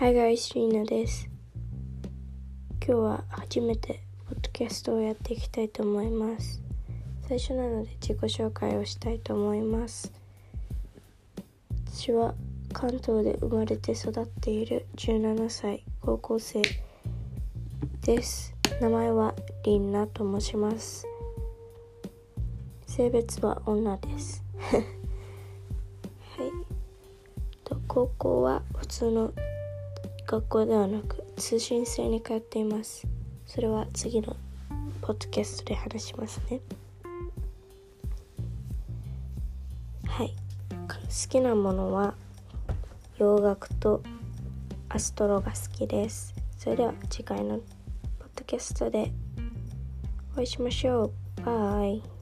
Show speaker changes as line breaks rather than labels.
Hi guys, リーナです。今日は初めてポッドキャストをやっていきたいと思います。最初なので自己紹介をしたいと思います。私は関東で生まれて育っている17歳高校生です。名前はリンナと申します。性別は女です。はい。と高校は普通の学校ではなく通信制に通っています。それは次のポッドキャストで話しますね。はい。好きなものは洋楽とアストロが好きです。それでは次回のポッドキャストでお会いしましょう。バイ。